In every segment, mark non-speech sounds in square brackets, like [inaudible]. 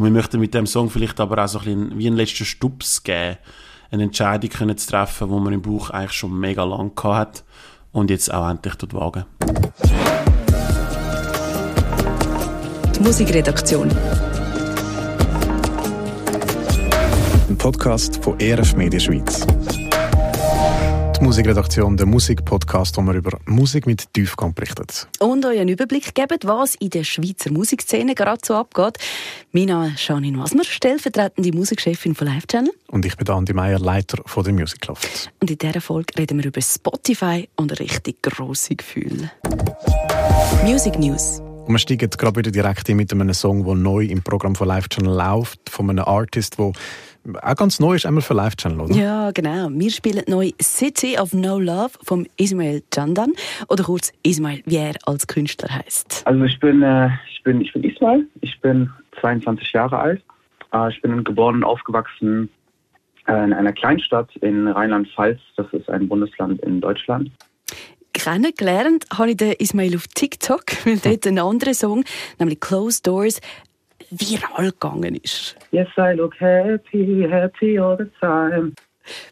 Und wir möchten mit dem Song vielleicht aber auch so ein bisschen wie einen letzten Stups geben, eine Entscheidung können zu treffen, wo man im Buch eigentlich schon mega lang gehabt hat und jetzt auch endlich dort wagen. Die Musikredaktion. Ein Podcast von ERF Media Schweiz. Die Musikredaktion, der Musikpodcast, wo wir über Musik mit Tiefgang berichtet. Und euch einen Überblick geben, was in der Schweizer Musikszene gerade so abgeht. Mein Name ist Janine Wasmer, stellvertretende Musikchefin von Live Channel. Und ich bin Andi Meier, Leiter von der Music Loft. Und in dieser Folge reden wir über Spotify und richtig grosse Gefühle. Music News. Und wir steigen gerade wieder direkt in mit einem Song, der neu im Programm von Live Channel läuft, von einem Artist, der auch ganz neu ist, einmal für Live Channel, oder? Ja, genau. Wir spielen neu City of No Love vom Ismail Chandan oder kurz Ismail, wie er als Künstler heißt. Also ich bin, äh, ich bin, ich bin Ismail. Ich bin 22 Jahre alt. Äh, ich bin geboren und aufgewachsen äh, in einer Kleinstadt in Rheinland-Pfalz. Das ist ein Bundesland in Deutschland. Kennengelernt habe ich den Ismail auf TikTok, [laughs] weil dort ein anderer Song, nämlich Closed Doors, viral gegangen ist. Yes, I look happy, happy all the time.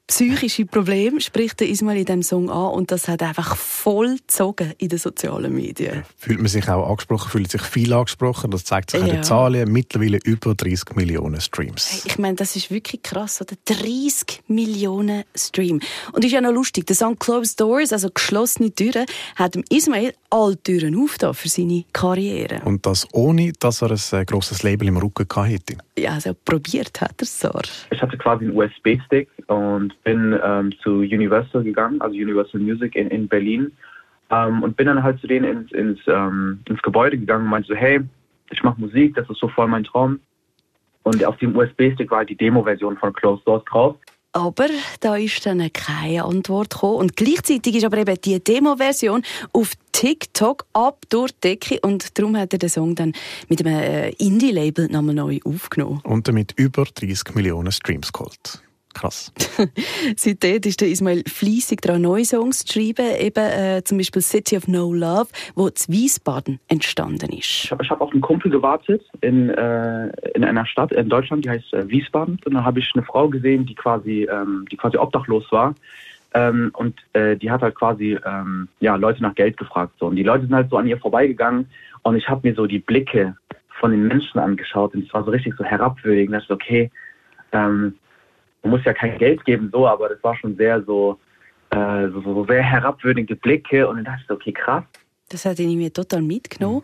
Psychische Probleme spricht der Ismail in diesem Song an und das hat einfach voll gezogen in den sozialen Medien. Fühlt man sich auch angesprochen, fühlt sich viel angesprochen. Das zeigt sich ja. an den Zahlen. Mittlerweile über 30 Millionen Streams. Ich meine, das ist wirklich krass, oder? 30 Millionen Streams. Und ist ja noch lustig, der Song Closed Doors, also geschlossene Türen, hat dem Ismail alle Türen aufgetan für seine Karriere. Und das ohne, dass er ein äh, grosses Label im Rücken hatte. Ja, also probiert hat er es so. Ich hatte quasi einen USB-Stick und bin ähm, zu Universal gegangen, also Universal Music in, in Berlin. Ähm, und bin dann halt zu denen ins, ins, ähm, ins Gebäude gegangen und meinte so, hey, ich mache Musik, das ist so voll mein Traum. Und auf dem USB-Stick war halt die Demo-Version von Closed Doors drauf. Aber da ist dann keine Antwort gekommen. Und gleichzeitig ist aber eben die Demo-Version auf TikTok ab durch die Decke. Und darum hat er den Song dann mit einem äh, Indie-Label nochmal neu aufgenommen. Und damit über 30 Millionen Streams geholt. Krass. [laughs] Seitdem ist der Ismail fleissig daran, neue Songs zu schreiben, eben äh, zum Beispiel City of No Love, wo zu Wiesbaden entstanden ist. Ich habe hab auf einen Kumpel gewartet in, äh, in einer Stadt in Deutschland, die heißt äh, Wiesbaden. Und dann habe ich eine Frau gesehen, die quasi, ähm, die quasi obdachlos war. Ähm, und äh, die hat halt quasi ähm, ja, Leute nach Geld gefragt. So. Und die Leute sind halt so an ihr vorbeigegangen und ich habe mir so die Blicke von den Menschen angeschaut und es war so richtig so herabwürdigend. Da dachte ich, okay, ähm, man muss ja kein Geld geben, so, aber das war schon sehr so, äh, so, so sehr herabwürdigende Blicke und dann dachte ich, okay, krass. Das hat ihn mir total mitgenommen.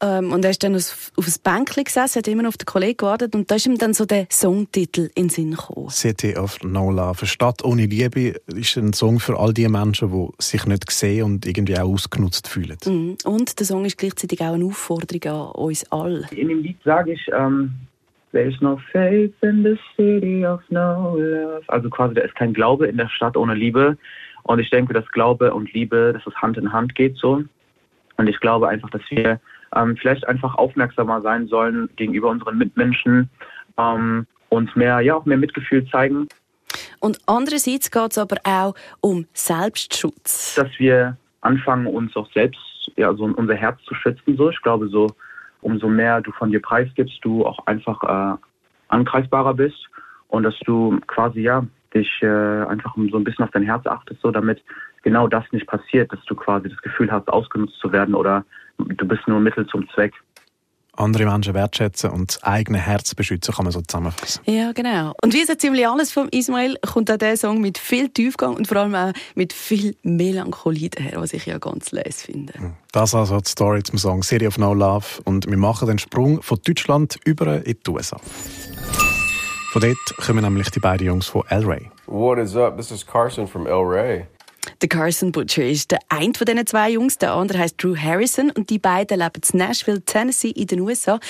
Mhm. Ähm, und er ist dann auf, auf das Bänkchen gesessen, hat immer auf den Kollegen gewartet und da ist ihm dann so der Songtitel in den Sinn gekommen. City of No Love. Stadt ohne Liebe ist ein Song für all die Menschen, die sich nicht sehen und irgendwie auch ausgenutzt fühlen. Mhm. Und der Song ist gleichzeitig auch eine Aufforderung an uns alle. In dem Lied sage ich, ähm, There's no faith in the city of no love. Also quasi, da ist kein Glaube in der Stadt ohne Liebe. Und ich denke, dass Glaube und Liebe, dass es Hand in Hand geht so. Und ich glaube einfach, dass wir ähm, vielleicht einfach aufmerksamer sein sollen gegenüber unseren Mitmenschen ähm, und mehr, ja, auch mehr Mitgefühl zeigen. Und andererseits geht es aber auch um Selbstschutz. Dass wir anfangen, uns auch selbst, ja, so unser Herz zu schützen. So, ich glaube, so umso mehr du von dir preisgibst, du auch einfach äh, angreifbarer bist und dass du quasi ja dich äh, einfach so ein bisschen auf dein Herz achtest, so damit genau das nicht passiert, dass du quasi das Gefühl hast, ausgenutzt zu werden oder du bist nur Mittel zum Zweck andere Menschen wertschätzen und das eigene Herz beschützen, kann man so zusammenfassen. Ja, genau. Und wie so ziemlich alles von Ismail kommt auch dieser Song mit viel Tiefgang und vor allem auch mit viel Melancholie daher, was ich ja ganz les finde. Hm. Das also die Story zum Song City of No Love und wir machen den Sprung von Deutschland über in die USA. Von dort kommen nämlich die beiden Jungs von El Rey. What is up? This is Carson from El Rey. Der Carson Butcher ist der eine von diesen zwei Jungs, der andere heißt Drew Harrison und die beiden leben in Nashville, Tennessee in den USA.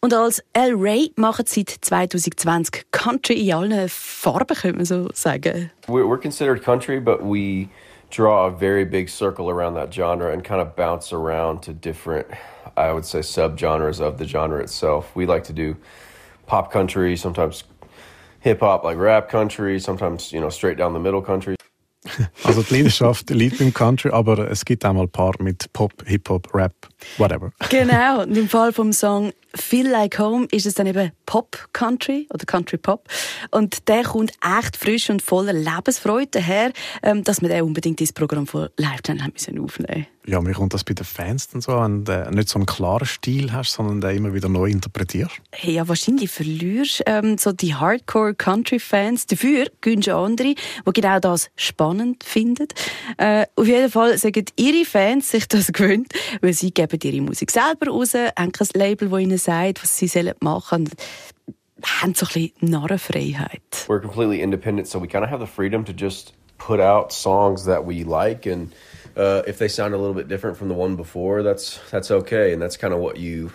Und als El Ray machen sie seit 2020 Country in allen Farben, könnte man so sagen. We're considered country, but we draw a very big circle around that genre and kind of bounce around to different, I would say, subgenres of the genre itself. We like to do pop country, sometimes hip hop like rap country, sometimes you know straight down the middle country. Also die Leidenschaft liegt im Country, aber es gibt auch mal ein paar mit Pop, Hip-Hop, Rap, whatever. Genau, und im Fall vom Song Feel Like Home ist es dann eben Pop Country oder Country Pop. Und der kommt echt frisch und voller Lebensfreude daher, ähm, dass wir den unbedingt ins Programm von Live Channel haben müssen aufnehmen Ja, mir kommt das bei den Fans dann so, wenn du nicht so einen klaren Stil hast, sondern den immer wieder neu interpretierst. Hey, ja, wahrscheinlich verlierst ähm, so die Hardcore Country Fans. Dafür gönnst du andere, die genau das spannend finden. Äh, auf jeden Fall sagen ihre Fans sich das gewöhnt, weil sie geben ihre Musik selber raus, haben kein Label, das ihnen sagt, was sie machen sollen haben so ein bisschen Narrenfreiheit. We're completely independent, so we kind of have the freedom to just put out songs that we like and uh, if they sound a little bit different from the one before, that's that's okay, and that's kind of what you,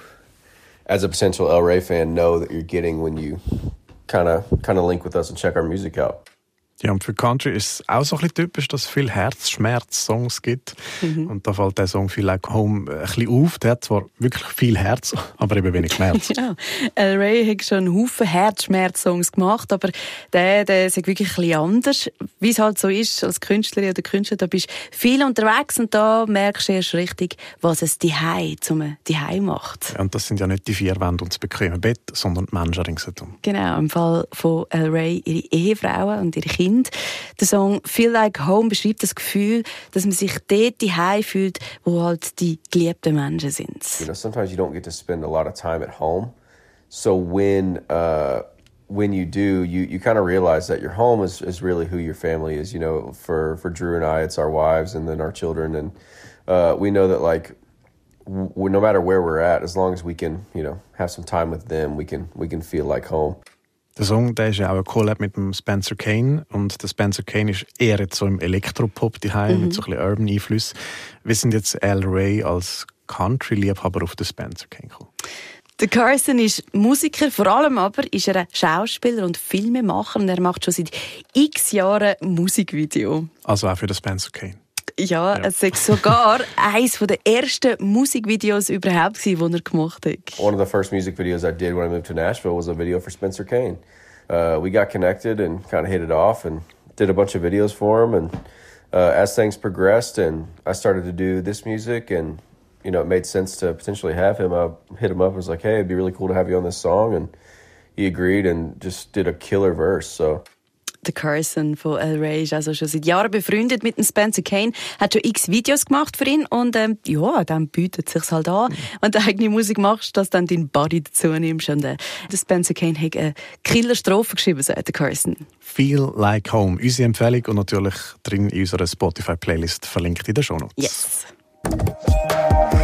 as a potential El Rey fan, know that you're getting when you kind of kind of link with us and check our music out. Ja, und für Country ist es auch so ein bisschen typisch, dass es viele Herzschmerz-Songs gibt. Mhm. Und da fällt der Song «Feel Like Home» ein bisschen auf. Der hat zwar wirklich viel Herz, [laughs] aber eben wenig Schmerz. ja, El Ray hat schon einen Haufen Herzschmerz-Songs gemacht, aber der, der ist wirklich ein bisschen anders. Wie es halt so ist, als Künstlerin oder Künstler, da bist du viel unterwegs und da merkst du erst richtig, was es die Hai zum Hai macht. Ja, und das sind ja nicht die vier Wände und das bequeme Bett, sondern die Menschen ringsherum. Genau, im Fall von El Ray ihre Ehefrauen und ihre Kinder Kind. Der Song Feel Like Home beschreibt das Gefühl, dass man sich dort fühlt, wo halt die geliebten Menschen sind. You know, sometimes you don't get to spend a lot of time at home. So when uh, when you do, you, you kind of realize that your home is, is really who your family is. You know, for, for Drew and I, it's our wives and then our children. And uh, we know that, like, no matter where we're at, as long as we can, you know, have some time with them, we can, we can feel like home. Der Song der ist ja auch ein Collab mit dem Spencer Kane und der Spencer Kane ist eher jetzt so im Elektropop daheim mhm. mit so ein bisschen Urban Einfluss. Wir sind jetzt Al Ray als Country-Liebhaber auf den Spencer Kane gekommen. Der Carson ist Musiker, vor allem aber ist er ein Schauspieler und Filmemacher und er macht schon seit x Jahren Musikvideo. Also auch für den Spencer Kane. Ja, ja. es ist sogar eines der ersten Musikvideos überhaupt, die er gemacht hat. One of the first music videos I did when I moved to Nashville was a video for Spencer Kane. Uh, we got connected and kind of hit it off and did a bunch of videos for him. And uh, as things progressed and I started to do this music and you know, it made sense to potentially have him. I hit him up and was like, hey, it'd be really cool to have you on this song. And he agreed and just did a killer verse. So Der Carson von El Rey ist also schon seit Jahren befreundet mit dem Spencer Kane, hat schon x Videos gemacht für ihn und ähm, ja, dann bietet es sich halt an. Mhm. Wenn du eigene Musik machst, dass dann dein Body dazu nimmst. Und äh, der Spencer Kane hat eine Killerstrophe geschrieben, sagt der Carson. Feel Like Home, unsere Empfehlung und natürlich drin in unserer Spotify-Playlist verlinkt in den Show Notes. Yes.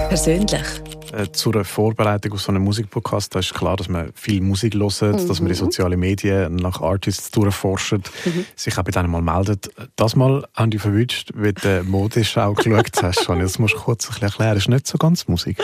Persönlich. Äh, zur Vorbereitung auf so einen Musikpodcast, da ist klar, dass man viel Musik hört, mhm. dass man die sozialen Medien nach Artists durchforscht, mhm. sich auch bei denen mal meldet. Das Mal haben die verwünscht, wie du Modeschau geschaut hast. Das musst du kurz ein bisschen erklären. Das ist nicht so ganz Musik.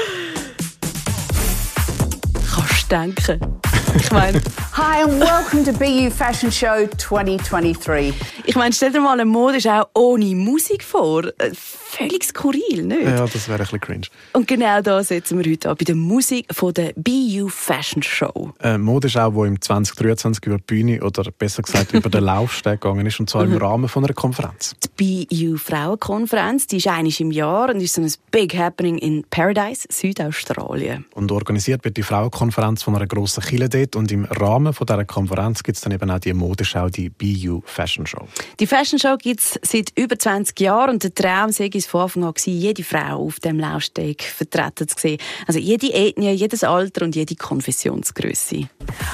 Kannst du denken. Ich meine... Hi and welcome to BU Fashion Show 2023. Ich meine, stell dir mal eine Modeschau ohne Musik vor. Äh, völlig skurril, nicht? Ja, das wäre ein bisschen cringe. Und genau da setzen wir heute an, bei der Musik von der BU Fashion Show. Eine Modeschau, die im 2023 über die Bühne oder besser gesagt über den Laufsteg gegangen ist, und zwar im mhm. Rahmen von einer Konferenz. Die BU Frauenkonferenz, die ist einmal im Jahr und ist so ein Big Happening in Paradise, Südaustralien. Und organisiert wird die Frauenkonferenz von einer grossen Kille dort und im Rahmen von dieser Konferenz gibt es dann eben auch die Modeschau, die BU Fashion Show. Die Fashion Show gibt es seit über 20 Jahren und der Traum sei es von Anfang an, jede Frau auf dem Laufsteg vertreten zu sehen. Also jede Ethnie, jedes Alter und jede Konfessionsgröße.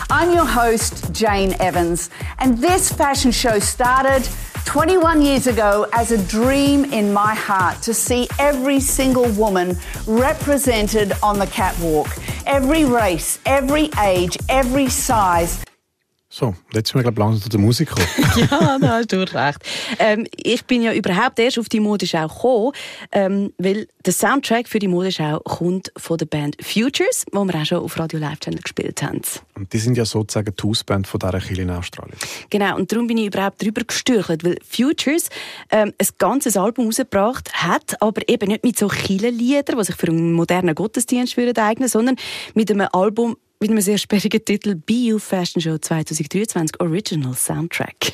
I'm your host, Jane Evans, and this fashion show started 21 years ago as a dream in my heart to see every single woman represented on the catwalk. Every race, every age, every size. So, jetzt sind wir glaube langsam zu der Musik gekommen. [laughs] ja, da hast du recht. Ähm, ich bin ja überhaupt erst auf die Modeschau gekommen, ähm, weil der Soundtrack für die Modeschau kommt von der Band Futures, wo wir auch schon auf Radio Live Channel gespielt haben. Und die sind ja sozusagen die Hausband von dieser Kirche in Australien. Genau, und darum bin ich überhaupt darüber gestürchelt, weil Futures ähm, ein ganzes Album rausgebracht hat, aber eben nicht mit so Kirchenliedern, die sich für einen modernen Gottesdienst eignen würden, sondern mit einem Album mit einem sehr sperrigen Titel BU Fashion Show 2023 Original Soundtrack.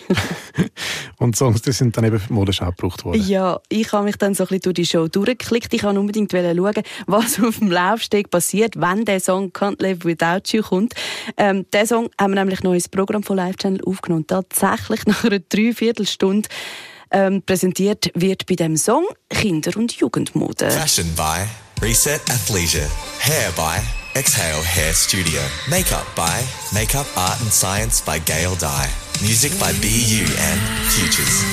[laughs] Und Songs, die sind dann eben für Modeschau gebraucht worden. Ja, ich habe mich dann so ein bisschen durch die Show durchgeklickt. Ich wollte unbedingt schauen, was [laughs] auf dem Laufsteg passiert, wenn der Song Can't Live Without You kommt. Ähm, den Song haben wir nämlich noch ins Programm von Live Channel aufgenommen. Tatsächlich [laughs] nach einer Dreiviertelstunde ähm, präsentiert wird bei dem Song Kinder- und Jugendmode. Fashion by Reset Athleisure. Hair by Exhale Hair Studio. Makeup by Makeup Art and Science by Gail Dye. Music by BU and Futures.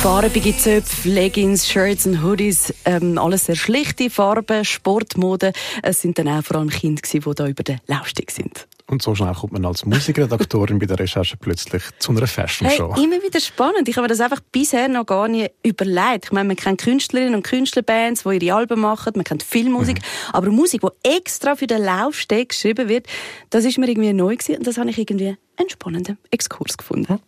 Farbige Zöpfe, Leggings, Shirts und Hoodies, ähm, alles sehr schlichte Farben, Sportmode. Es sind dann auch vor allem Kinder, die da über den Laufsteg sind. Und so schnell kommt man als Musikredaktorin bei der Recherche plötzlich zu einer Fashion Show. Hey, immer wieder spannend. Ich habe mir das einfach bisher noch gar nicht überlegt. Ich meine, man kennt Künstlerinnen und Künstlerbands, die ihre Alben machen, man kennt Filmmusik, mhm. aber Musik, die extra für den Laufsteg geschrieben wird, das ist mir irgendwie neu gewesen und das habe ich irgendwie einen spannenden Exkurs gefunden.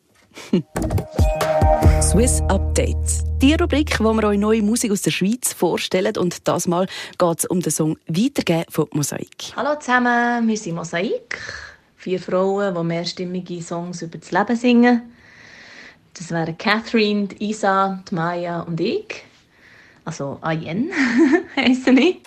[laughs] Swiss Updates. Die Rubrik, wo wir euch neue Musik aus der Schweiz vorstellen. Und das Mal geht es um den Song «Weitergeben» von Mosaik. Hallo zusammen, wir sind Mosaik. Vier Frauen, die mehrstimmige Songs über das Leben singen. Das wären Catherine, Isa, Maya und ich. Also Ayen [laughs] heissen ich.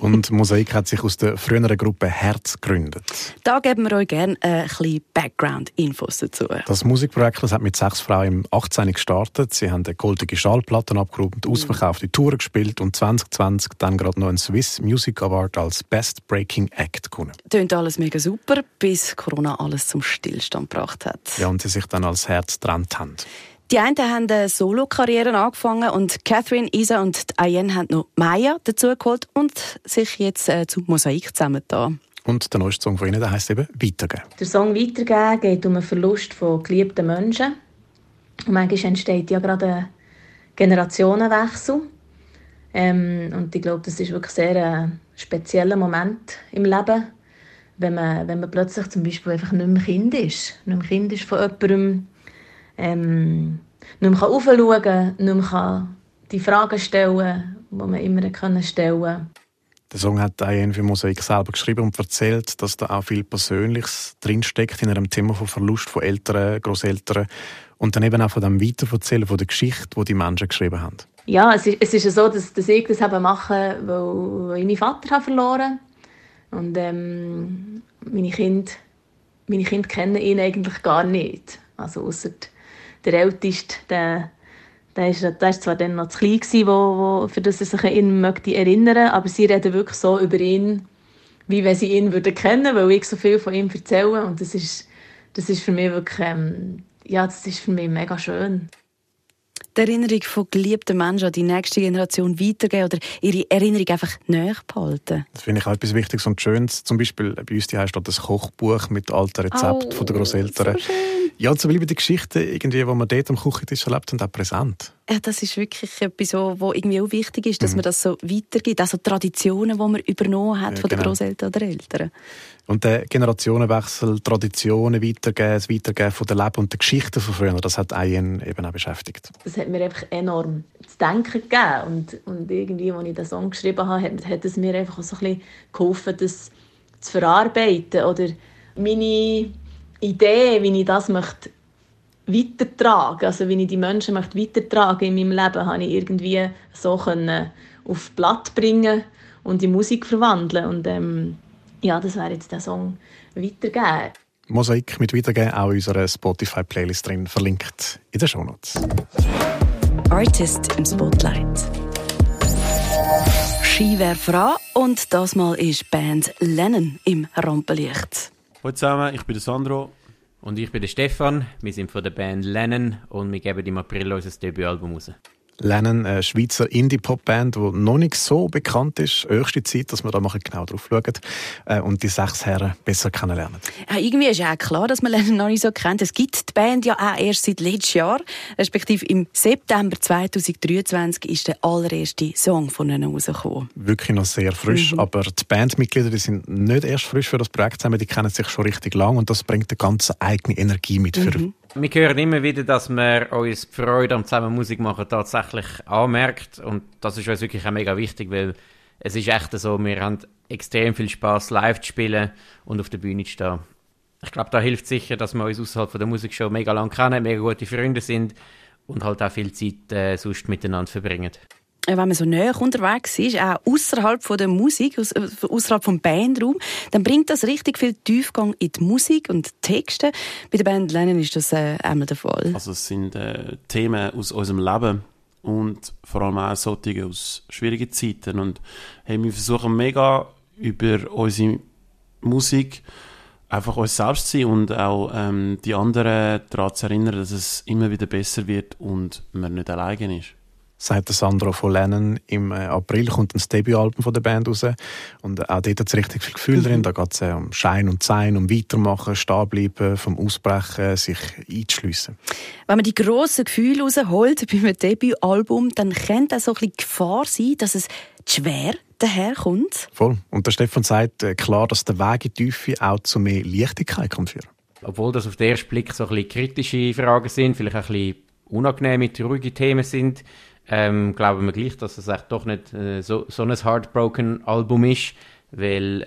Und Mosaik hat sich aus der früheren Gruppe Herz gegründet. Da geben wir euch gerne ein bisschen Background-Infos dazu. Das Musikprojekt das hat mit sechs Frauen im 18. gestartet. Sie haben goldene Schallplatte abgerufen, ausverkaufte Touren gespielt und 2020 dann gerade noch einen Swiss Music Award als Best Breaking Act gewonnen. Tönt alles mega super, bis Corona alles zum Stillstand gebracht hat. Ja, und sie sich dann als Herz getrennt haben. Die einen haben eine Solo-Karriere angefangen und Catherine, Isa und Ayen haben noch Maya dazugeholt und sich jetzt äh, zu Mosaik zusammengetan. Und der neueste Song von Ihnen der heisst eben «Weitergeben». Der Song «Weitergeben» geht um einen Verlust von geliebten Menschen. Und manchmal entsteht ja gerade ein Generationenwechsel. Ähm, und ich glaube, das ist wirklich sehr ein spezieller Moment im Leben, wenn man, wenn man plötzlich zum Beispiel einfach nicht mehr Kind ist. Nicht mehr Kind ist von jemandem, ähm, nicht mehr aufschauen kann, nicht mehr die Fragen stellen die man immer können stellen konnte. Der Song hat Diane für Mosaik selber geschrieben und erzählt, dass da auch viel Persönliches drinsteckt in einem Thema von Verlust von Eltern, Großeltern und dann eben auch von dem Weiterverzählen von der Geschichte, die die Menschen geschrieben haben. Ja, es ist, es ist so, dass, dass ich das eben mache, weil ich meinen Vater habe verloren und ähm, meine Kinder, meine Kinder kennen ihn eigentlich gar nicht, also außer der Älteste, der, der, ist, der ist zwar dann noch zu klein gewesen, wo, wo, für das er sich an ihn möchte erinnern aber sie reden wirklich so über ihn, wie wenn sie ihn würden kennen, weil ich so viel von ihm erzähle und das ist, das ist für mich wirklich, ähm, ja, das ist für mich mega schön die Erinnerung von geliebten Menschen an die nächste Generation weitergeben oder ihre Erinnerung einfach näher behalten. Das finde ich auch etwas Wichtiges und Schönes. Zum Beispiel bei uns die heißt das Kochbuch mit alten Rezepten oh, der Großeltern. So ja, zu bleiben die Geschichten, irgendwie, die man dort am Küchentisch erlebt, und auch präsent. Ja, das ist wirklich etwas, was irgendwie auch wichtig ist, dass mhm. man das so weitergibt. Also Traditionen, die man übernommen hat ja, von genau. den Großeltern oder Eltern. Und der Generationenwechsel, Traditionen weitergeben, das Weitergeben von der Leben und der Geschichten von früher, das hat einen eben auch beschäftigt. Das hat mir einfach enorm zu denken gegeben. Und, und irgendwie, als ich den Song geschrieben habe, hat, hat es mir einfach so ein bisschen geholfen, das zu verarbeiten. Oder meine Idee, wie ich das möchte weitertragen, also wie ich die Menschen möchte weitertragen in meinem Leben, habe ich irgendwie so können auf Blatt bringen und in Musik verwandeln und ähm, ja, das wäre jetzt der Song «Weitergeben». Mosaik mit «Weitergeben» auch in unserer Spotify-Playlist drin, verlinkt in den Shownotes. Artist im Spotlight. Skiwerfer und das Mal ist Band Lennon im Rampenlicht. Hallo zusammen, ich bin der Sandro. Und ich bin der Stefan. Wir sind von der Band Lennon und wir geben im April unser Debütalbum raus. Lennon, eine Schweizer Indie-Pop-Band, die noch nicht so bekannt ist. Höchste Zeit, dass wir da mal genau drauf schauen äh, und die sechs Herren besser kennenlernen. Ja, irgendwie ist ja auch klar, dass man Lennon noch nicht so kennt. Es gibt die Band ja auch erst seit letztes Jahr, respektive im September 2023 ist der allererste Song von ihnen rausgekommen. Wirklich noch sehr frisch, mhm. aber die Bandmitglieder die sind nicht erst frisch für das Projekt zusammen, die kennen sich schon richtig lang und das bringt eine ganz eigene Energie mit für mhm. Wir hören immer wieder, dass man uns die Freude am zusammen Musik machen tatsächlich anmerkt und das ist uns wirklich auch mega wichtig, weil es ist echt so, wir haben extrem viel Spaß live zu spielen und auf der Bühne zu stehen. Ich glaube, da hilft sicher, dass wir uns außerhalb der Musikshow mega lang kennen, mega gute Freunde sind und halt auch viel Zeit äh, sonst miteinander verbringen. Wenn man so näher unterwegs ist, auch außerhalb der Musik, äh, außerhalb vom Bandraum, dann bringt das richtig viel Tiefgang in die Musik und Texte. Bei der Band Lennon ist das äh, einmal der Fall. Also es sind äh, Themen aus unserem Leben und vor allem auch solche aus schwierigen Zeiten und hey, wir versuchen mega über unsere Musik einfach uns selbst zu sein und auch ähm, die anderen daran zu erinnern, dass es immer wieder besser wird und man nicht alleine ist sagt Sandro von Lennon. Im äh, April kommt ein Debütalbum von der Band raus. Und auch dort hat es richtig viel Gefühl mhm. drin. Da geht es äh, um Schein und Sein, um Weitermachen, Stehenbleiben, vom Ausbrechen, sich einzuschliessen. Wenn man die grossen Gefühle rausholt bei einem Debütalbum, dann könnte auch so ein bisschen Gefahr sein, dass es schwer daherkommt. Voll. Und der Stefan sagt äh, klar, dass der Weg in die Tiefe auch zu mehr Leichtigkeit kann führen Obwohl das auf den ersten Blick so ein bisschen kritische Fragen sind, vielleicht auch ein bisschen unangenehme, traurige Themen sind, ähm, glauben wir gleich, dass es echt doch nicht äh, so, so ein Heartbroken-Album ist, weil äh,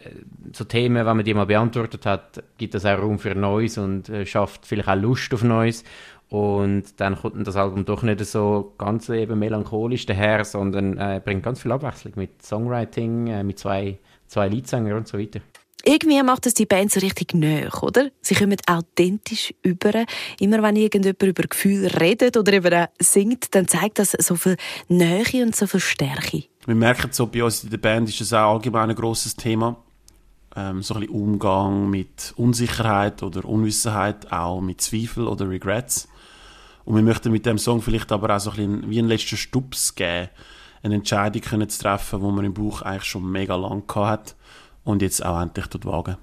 so Themen, wenn man die mal beantwortet hat, gibt es auch Raum für Neues und äh, schafft vielleicht auch Lust auf Neues. Und dann kommt das Album doch nicht so ganz eben melancholisch daher, sondern äh, bringt ganz viel Abwechslung mit Songwriting, äh, mit zwei, zwei Leadsängern und so weiter. Irgendwie macht es die Band so richtig näher, oder? Sie kommen authentisch über. Immer wenn irgendjemand über Gefühle redet oder eben singt, dann zeigt das so viel Nähe und so viel Stärke. Wir merken so, bei uns in der Band ist das auch allgemein ein grosses Thema. Ähm, so ein bisschen Umgang mit Unsicherheit oder Unwissenheit, auch mit Zweifel oder Regrets. Und wir möchten mit dem Song vielleicht aber auch so ein bisschen wie einen letzten Stups geben, eine Entscheidung können zu treffen, die man im Buch eigentlich schon mega lang hat und jetzt auch endlich dort wagen.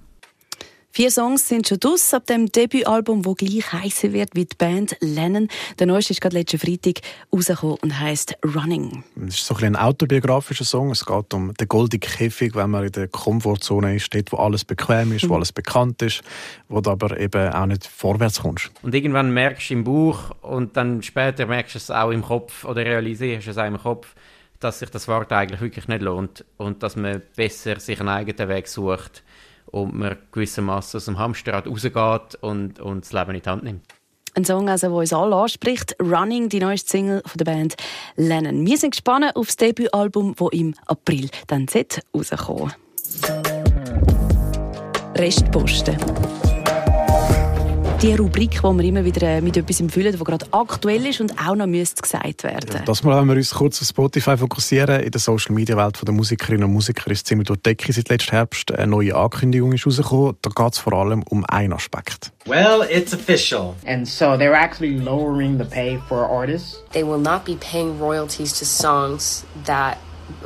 Vier Songs sind schon draus ab dem Debütalbum, das gleich heißen wird wie die Band Lennon. Der neueste ist gerade letzten Freitag rausgekommen und heisst Running. Es ist so ein, ein autobiografischer Song. Es geht um den goldenen Käfig, wenn man in der Komfortzone ist, dort, wo alles bequem ist, wo mhm. alles bekannt ist, wo du aber eben auch nicht vorwärts kommst. Und irgendwann merkst du im Buch und dann später merkst du es auch im Kopf oder realisierst es auch im Kopf, dass sich das Wort eigentlich wirklich nicht lohnt und dass man besser sich einen eigenen Weg sucht und man gewissermaßen aus dem Hamsterrad rausgeht und, und das Leben in die Hand nimmt. Ein Song, also, der uns alle anspricht. Running, die neueste Single von der Band Lennon. Wir sind gespannt auf das Debütalbum, das im April dann rauskommen Restposten die Rubrik, wo wir immer wieder äh, mit etwas füllen, das gerade aktuell ist und auch noch müsste gesagt werden. Ja, das Mal haben wir uns kurz auf Spotify fokussieren. In der Social Media Welt der Musikerinnen und Musiker ist ziemlich durch die Decke seit letztem Herbst. Eine neue Ankündigung ist rausgekommen. Da geht es vor allem um einen Aspekt. Well, it's official. And so they're actually lowering the pay for artists. They will not be paying royalties to songs that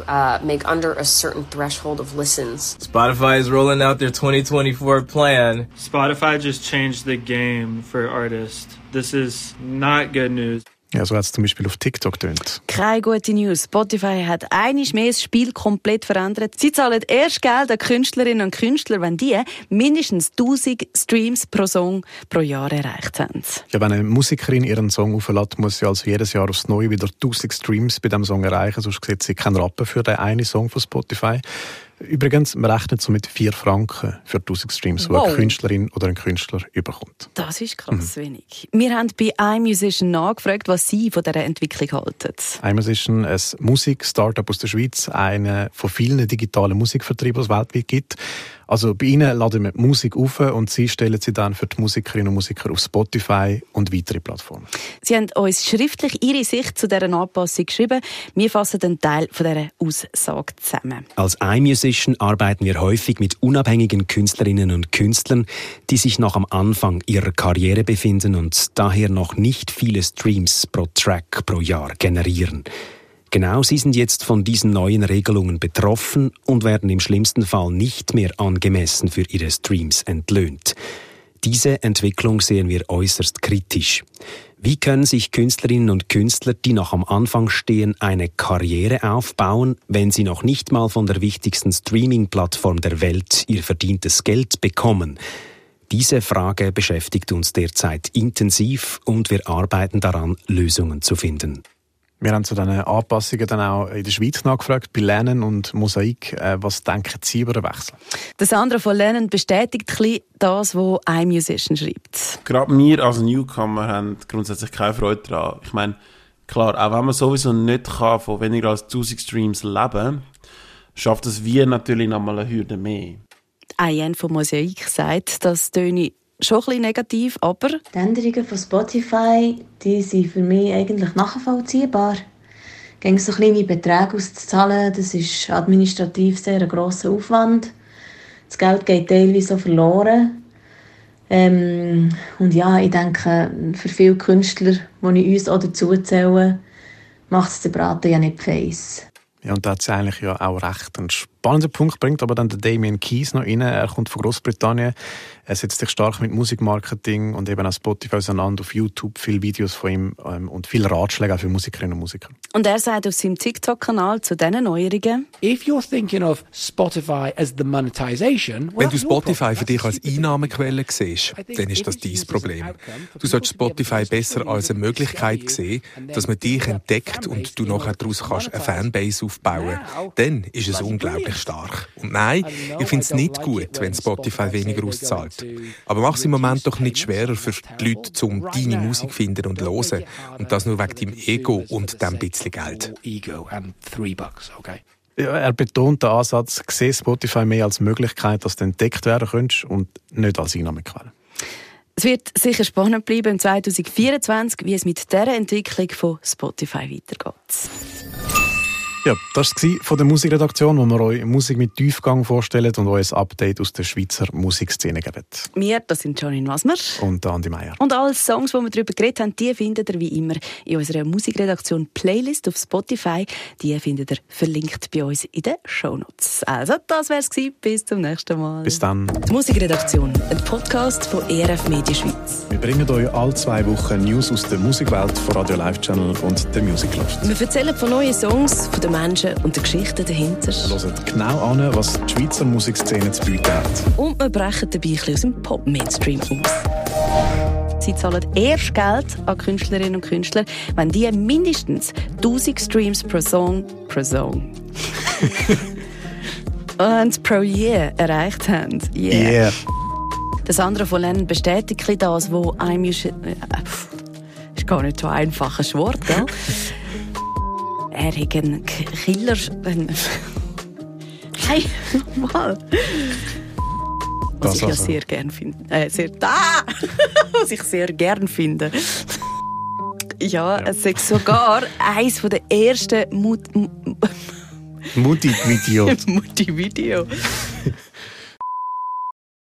uh, make under a certain threshold of listens. Spotify is rolling out their 2024 plan. Spotify just changed the game for artists. This is not good news. Ja, so hat es zum Beispiel auf TikTok tönt. Keine gute News. Spotify hat einiges mehr das Spiel komplett verändert. Sie zahlen erst Geld an Künstlerinnen und Künstler, wenn die mindestens 1000 Streams pro Song pro Jahr erreicht haben. Ja, wenn eine Musikerin ihren Song auflädt, muss sie also jedes Jahr aufs Neue wieder 1000 Streams bei diesem Song erreichen, sonst sieht sie keinen Rappen für den einen Song von Spotify. Übrigens, man rechnet so mit 4 Franken für 1000 Streams, wow. die eine Künstlerin oder ein Künstler überkommt. Das ist krass mhm. wenig. Wir haben bei iMusician nachgefragt, was Sie von dieser Entwicklung halten. iMusician, ein Musik-Startup aus der Schweiz, einer von vielen digitalen Musikvertrieben, die es weltweit gibt. Also bei ihnen laden wir die Musik auf und sie stellen sie dann für die Musikerinnen und Musiker auf Spotify und weitere Plattformen. Sie haben uns schriftlich Ihre Sicht zu dieser Anpassung geschrieben. Wir fassen einen Teil von dieser Aussage zusammen. Als iMusician arbeiten wir häufig mit unabhängigen Künstlerinnen und Künstlern, die sich noch am Anfang ihrer Karriere befinden und daher noch nicht viele Streams pro Track pro Jahr generieren. Genau sie sind jetzt von diesen neuen Regelungen betroffen und werden im schlimmsten Fall nicht mehr angemessen für ihre Streams entlöhnt. Diese Entwicklung sehen wir äußerst kritisch. Wie können sich Künstlerinnen und Künstler, die noch am Anfang stehen, eine Karriere aufbauen, wenn sie noch nicht mal von der wichtigsten Streaming-Plattform der Welt ihr verdientes Geld bekommen? Diese Frage beschäftigt uns derzeit intensiv und wir arbeiten daran, Lösungen zu finden. Wir haben zu diesen Anpassungen dann auch in der Schweiz nachgefragt, bei Lernen und Mosaik. Äh, was denken Sie über den Wechsel? Der Sandra von Lernen bestätigt ein das, was ein Musician schreibt. Gerade wir als Newcomer haben grundsätzlich keine Freude daran. Ich meine, klar, auch wenn man sowieso nicht kann, von weniger als 1000 Streams leben schafft es wir natürlich nochmal eine Hürde mehr. Ein von Mosaik sagt, das töne schon ein bisschen negativ, aber... Die Änderungen von Spotify, die sind für mich eigentlich nachvollziehbar. Gegen so kleine Beträge auszuzahlen, das ist administrativ sehr ein grosser Aufwand. Das Geld geht teilweise auch verloren. Ähm, und ja, ich denke, für viele Künstler, die ich uns auch dazu zähle, macht es den Braten ja nicht feiss. Ja, und da hat es eigentlich ja auch recht. Einen spannenden Punkt bringt aber dann der Damien Keys noch rein. Er kommt von Großbritannien. Er setzt sich stark mit Musikmarketing und eben auch Spotify auseinander. Auf YouTube viele Videos von ihm ähm, und viele Ratschläge auch für Musikerinnen und Musiker. Und er sagt auf seinem TikTok-Kanal zu diesen Neuerungen: If you're thinking of Spotify as the monetization, Wenn du Spotify für dich als Einnahmequelle siehst, dann ist das dein Problem. Du solltest Spotify besser als eine Möglichkeit sehen, dass man dich entdeckt und du nachher daraus kannst eine Fanbase aufbauen. Dann ist es unglaublich stark. Und nein, ich finde es nicht gut, wenn Spotify weniger auszahlt. Aber mach es im Moment doch nicht schwerer für die Leute, um deine Musik finden und hören. Und das nur wegen deinem Ego und dem bisschen Geld. Ja, er betont den Ansatz, sehe Spotify mehr als Möglichkeit, dass du entdeckt werden könntest und nicht als Einnahmequelle. Es wird sicher spannend bleiben im 2024, wie es mit dieser Entwicklung von Spotify weitergeht. Ja, das war von der Musikredaktion, wo wir euch Musik mit Tiefgang vorstellen und euch ein Update aus der Schweizer Musikszene geben. Wir, das sind Janine Wasmer. Und Andi Meier. Und alle Songs, die wir darüber geredet haben, die findet ihr wie immer in unserer Musikredaktion Playlist auf Spotify. Die findet ihr verlinkt bei uns in den Shownotes. Also, das wär's gewesen. Bis zum nächsten Mal. Bis dann. Die Musikredaktion, ein Podcast von ERF Media Schweiz. Wir bringen euch alle zwei Wochen News aus der Musikwelt von Radio Live Channel und der Music Loft. Wir erzählen von neuen Songs, von den Menschen und den Geschichten dahinter. Hört genau an, was die Schweizer Musikszene zu bieten hat. Und wir brechen dabei ein aus dem Pop-Mainstream aus. Sie zahlen erst Geld an Künstlerinnen und Künstler, wenn die mindestens 1000 Streams pro Song, pro Song [laughs] und pro Year erreicht haben. Yeah. Yeah. Das andere von Lennon bestätigt das, wo einem ist, äh, ist gar nicht so einfach ein Wort, gell? [laughs] er hat einen Killer. Nein, mal. Was Das ich ja also. sehr gern finde. Äh, sehr, ah! [laughs] Was ich sehr gern finde. Ja, es ist sogar eines der ersten Mut, Mutti-Video. [laughs] Mutti-Video.